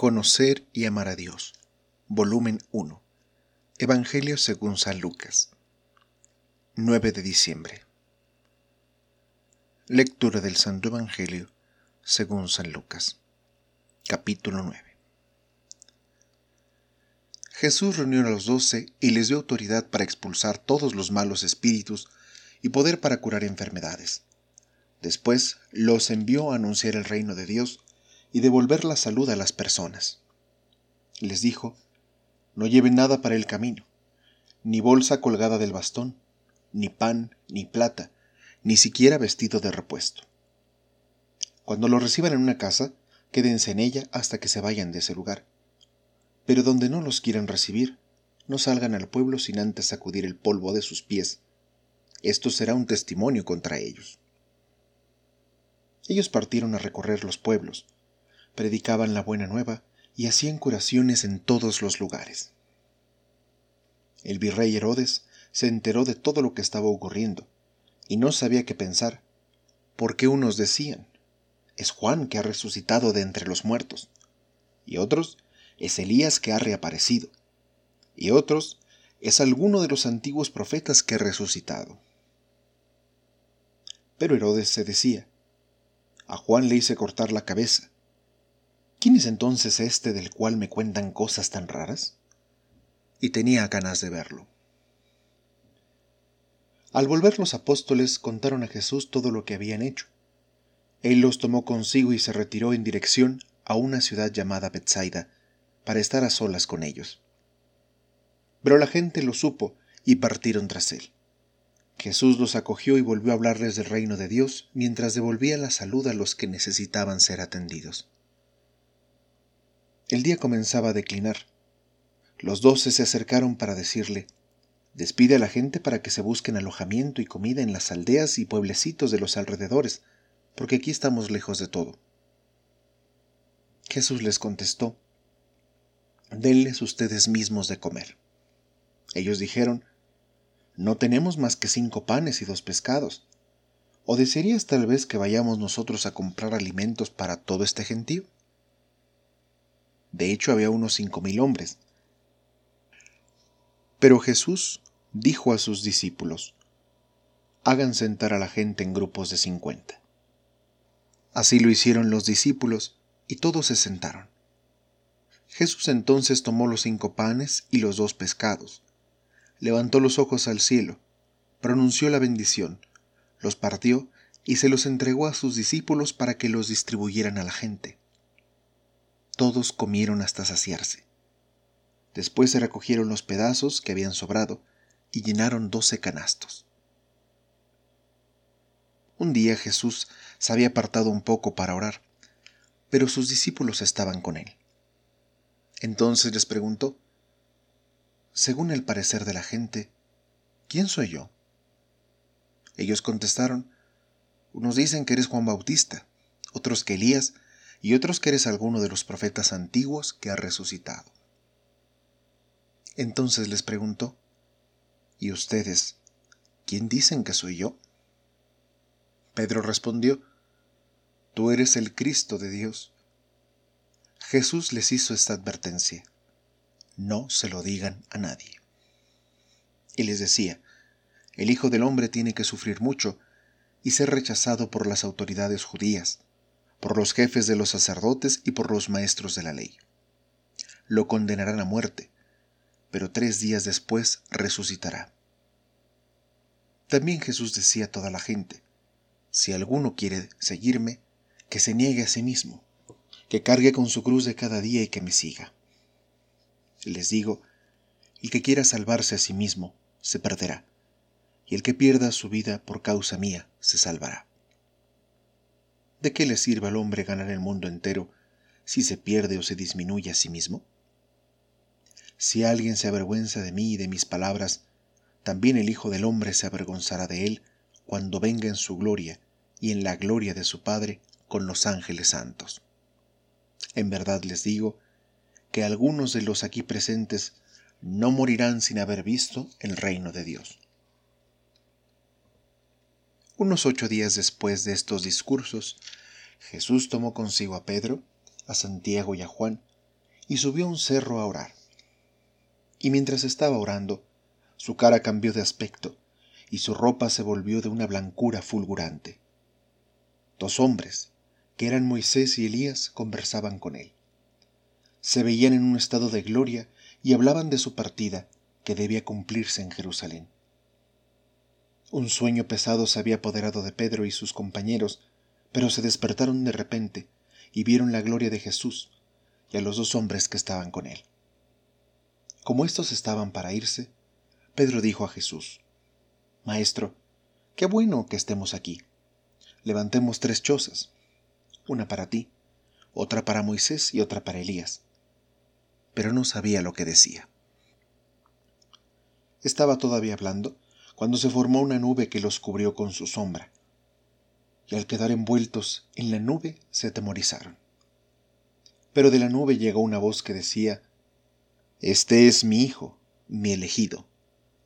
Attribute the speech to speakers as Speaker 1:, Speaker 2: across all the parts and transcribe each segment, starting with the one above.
Speaker 1: Conocer y amar a Dios. Volumen 1. Evangelio según San Lucas. 9 de diciembre. Lectura del Santo Evangelio según San Lucas. Capítulo 9. Jesús reunió a los doce y les dio autoridad para expulsar todos los malos espíritus y poder para curar enfermedades. Después los envió a anunciar el reino de Dios y devolver la salud a las personas. Les dijo, no lleven nada para el camino, ni bolsa colgada del bastón, ni pan, ni plata, ni siquiera vestido de repuesto. Cuando lo reciban en una casa, quédense en ella hasta que se vayan de ese lugar. Pero donde no los quieran recibir, no salgan al pueblo sin antes sacudir el polvo de sus pies. Esto será un testimonio contra ellos. Ellos partieron a recorrer los pueblos, predicaban la buena nueva y hacían curaciones en todos los lugares. El virrey Herodes se enteró de todo lo que estaba ocurriendo y no sabía qué pensar, porque unos decían, es Juan que ha resucitado de entre los muertos, y otros, es Elías que ha reaparecido, y otros, es alguno de los antiguos profetas que ha resucitado. Pero Herodes se decía, a Juan le hice cortar la cabeza, ¿Quién es entonces este del cual me cuentan cosas tan raras? Y tenía ganas de verlo. Al volver los apóstoles contaron a Jesús todo lo que habían hecho. Él los tomó consigo y se retiró en dirección a una ciudad llamada Bethsaida, para estar a solas con ellos. Pero la gente lo supo y partieron tras él. Jesús los acogió y volvió a hablarles del reino de Dios mientras devolvía la salud a los que necesitaban ser atendidos. El día comenzaba a declinar. Los doce se acercaron para decirle, despide a la gente para que se busquen alojamiento y comida en las aldeas y pueblecitos de los alrededores, porque aquí estamos lejos de todo. Jesús les contestó, denles ustedes mismos de comer. Ellos dijeron, no tenemos más que cinco panes y dos pescados. ¿O desearías tal vez que vayamos nosotros a comprar alimentos para todo este gentío? De hecho, había unos cinco mil hombres. Pero Jesús dijo a sus discípulos, hagan sentar a la gente en grupos de cincuenta. Así lo hicieron los discípulos, y todos se sentaron. Jesús entonces tomó los cinco panes y los dos pescados, levantó los ojos al cielo, pronunció la bendición, los partió y se los entregó a sus discípulos para que los distribuyeran a la gente. Todos comieron hasta saciarse. Después se recogieron los pedazos que habían sobrado y llenaron doce canastos. Un día Jesús se había apartado un poco para orar, pero sus discípulos estaban con él. Entonces les preguntó, según el parecer de la gente, ¿quién soy yo? Ellos contestaron, unos dicen que eres Juan Bautista, otros que Elías, y otros que eres alguno de los profetas antiguos que ha resucitado. Entonces les preguntó, ¿y ustedes, quién dicen que soy yo? Pedro respondió, Tú eres el Cristo de Dios. Jesús les hizo esta advertencia, no se lo digan a nadie. Y les decía, el Hijo del Hombre tiene que sufrir mucho y ser rechazado por las autoridades judías por los jefes de los sacerdotes y por los maestros de la ley. Lo condenarán a muerte, pero tres días después resucitará. También Jesús decía a toda la gente, si alguno quiere seguirme, que se niegue a sí mismo, que cargue con su cruz de cada día y que me siga. Les digo, el que quiera salvarse a sí mismo, se perderá, y el que pierda su vida por causa mía, se salvará. ¿De qué le sirve al hombre ganar el mundo entero si se pierde o se disminuye a sí mismo? Si alguien se avergüenza de mí y de mis palabras, también el Hijo del Hombre se avergonzará de él cuando venga en su gloria y en la gloria de su Padre con los ángeles santos. En verdad les digo que algunos de los aquí presentes no morirán sin haber visto el reino de Dios. Unos ocho días después de estos discursos, Jesús tomó consigo a Pedro, a Santiago y a Juan, y subió a un cerro a orar. Y mientras estaba orando, su cara cambió de aspecto y su ropa se volvió de una blancura fulgurante. Dos hombres, que eran Moisés y Elías, conversaban con él. Se veían en un estado de gloria y hablaban de su partida, que debía cumplirse en Jerusalén. Un sueño pesado se había apoderado de Pedro y sus compañeros, pero se despertaron de repente y vieron la gloria de Jesús y a los dos hombres que estaban con él. Como éstos estaban para irse, Pedro dijo a Jesús, Maestro, qué bueno que estemos aquí. Levantemos tres chozas, una para ti, otra para Moisés y otra para Elías. Pero no sabía lo que decía. Estaba todavía hablando cuando se formó una nube que los cubrió con su sombra, y al quedar envueltos en la nube se atemorizaron. Pero de la nube llegó una voz que decía, Este es mi Hijo, mi elegido,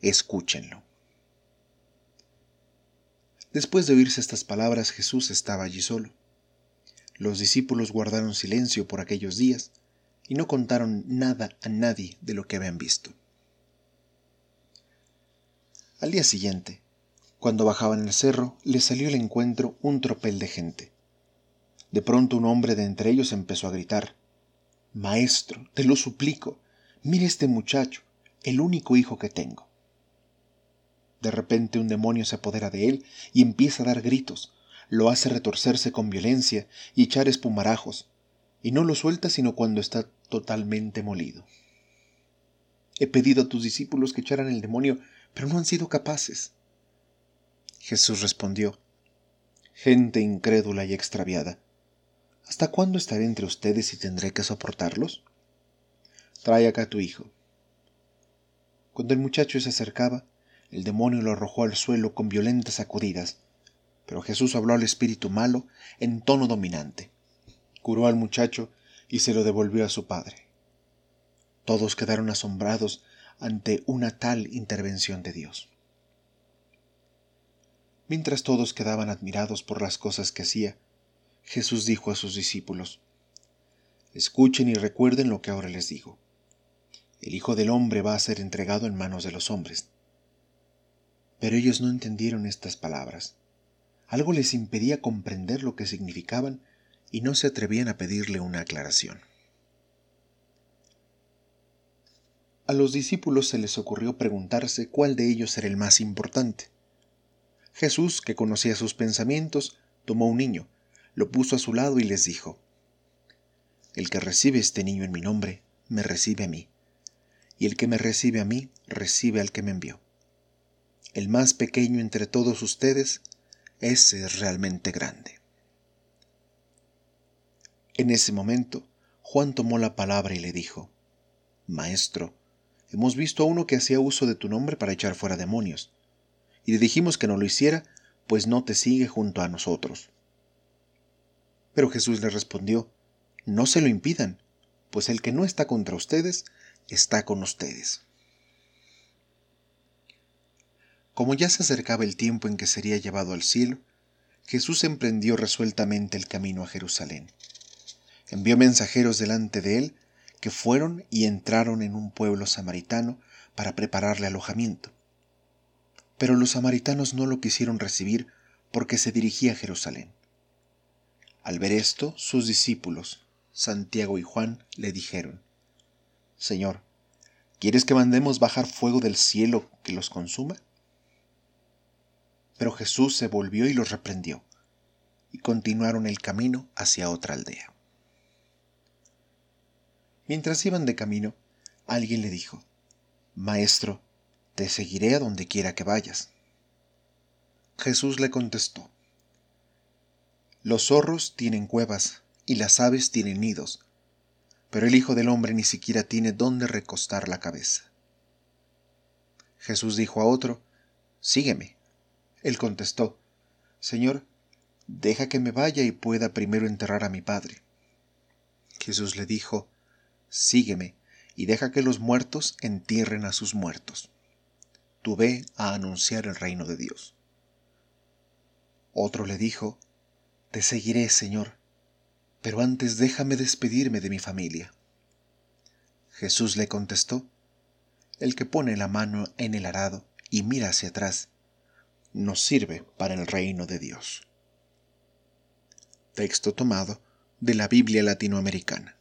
Speaker 1: escúchenlo. Después de oírse estas palabras, Jesús estaba allí solo. Los discípulos guardaron silencio por aquellos días y no contaron nada a nadie de lo que habían visto. Al día siguiente, cuando bajaban el cerro, les salió al encuentro un tropel de gente. De pronto un hombre de entre ellos empezó a gritar, Maestro, te lo suplico, mire este muchacho, el único hijo que tengo. De repente un demonio se apodera de él y empieza a dar gritos, lo hace retorcerse con violencia y echar espumarajos, y no lo suelta sino cuando está totalmente molido. He pedido a tus discípulos que echaran el demonio, pero no han sido capaces. Jesús respondió, Gente incrédula y extraviada, ¿hasta cuándo estaré entre ustedes y tendré que soportarlos? Trae acá a tu hijo. Cuando el muchacho se acercaba, el demonio lo arrojó al suelo con violentas sacudidas, pero Jesús habló al espíritu malo en tono dominante. Curó al muchacho y se lo devolvió a su padre. Todos quedaron asombrados ante una tal intervención de Dios. Mientras todos quedaban admirados por las cosas que hacía, Jesús dijo a sus discípulos, Escuchen y recuerden lo que ahora les digo. El Hijo del Hombre va a ser entregado en manos de los hombres. Pero ellos no entendieron estas palabras. Algo les impedía comprender lo que significaban y no se atrevían a pedirle una aclaración. A los discípulos se les ocurrió preguntarse cuál de ellos era el más importante. Jesús, que conocía sus pensamientos, tomó un niño, lo puso a su lado y les dijo, El que recibe este niño en mi nombre, me recibe a mí, y el que me recibe a mí, recibe al que me envió. El más pequeño entre todos ustedes, ese es realmente grande. En ese momento, Juan tomó la palabra y le dijo, Maestro, Hemos visto a uno que hacía uso de tu nombre para echar fuera demonios. Y le dijimos que no lo hiciera, pues no te sigue junto a nosotros. Pero Jesús le respondió, No se lo impidan, pues el que no está contra ustedes, está con ustedes. Como ya se acercaba el tiempo en que sería llevado al cielo, Jesús emprendió resueltamente el camino a Jerusalén. Envió mensajeros delante de él que fueron y entraron en un pueblo samaritano para prepararle alojamiento. Pero los samaritanos no lo quisieron recibir porque se dirigía a Jerusalén. Al ver esto, sus discípulos, Santiago y Juan, le dijeron, Señor, ¿quieres que mandemos bajar fuego del cielo que los consuma? Pero Jesús se volvió y los reprendió, y continuaron el camino hacia otra aldea. Mientras iban de camino, alguien le dijo, Maestro, te seguiré a donde quiera que vayas. Jesús le contestó, Los zorros tienen cuevas y las aves tienen nidos, pero el Hijo del Hombre ni siquiera tiene dónde recostar la cabeza. Jesús dijo a otro, Sígueme. Él contestó, Señor, deja que me vaya y pueda primero enterrar a mi Padre. Jesús le dijo, sígueme y deja que los muertos entierren a sus muertos. Tú ve a anunciar el reino de Dios. Otro le dijo, Te seguiré, Señor, pero antes déjame despedirme de mi familia. Jesús le contestó, El que pone la mano en el arado y mira hacia atrás, no sirve para el reino de Dios. Texto tomado de la Biblia latinoamericana.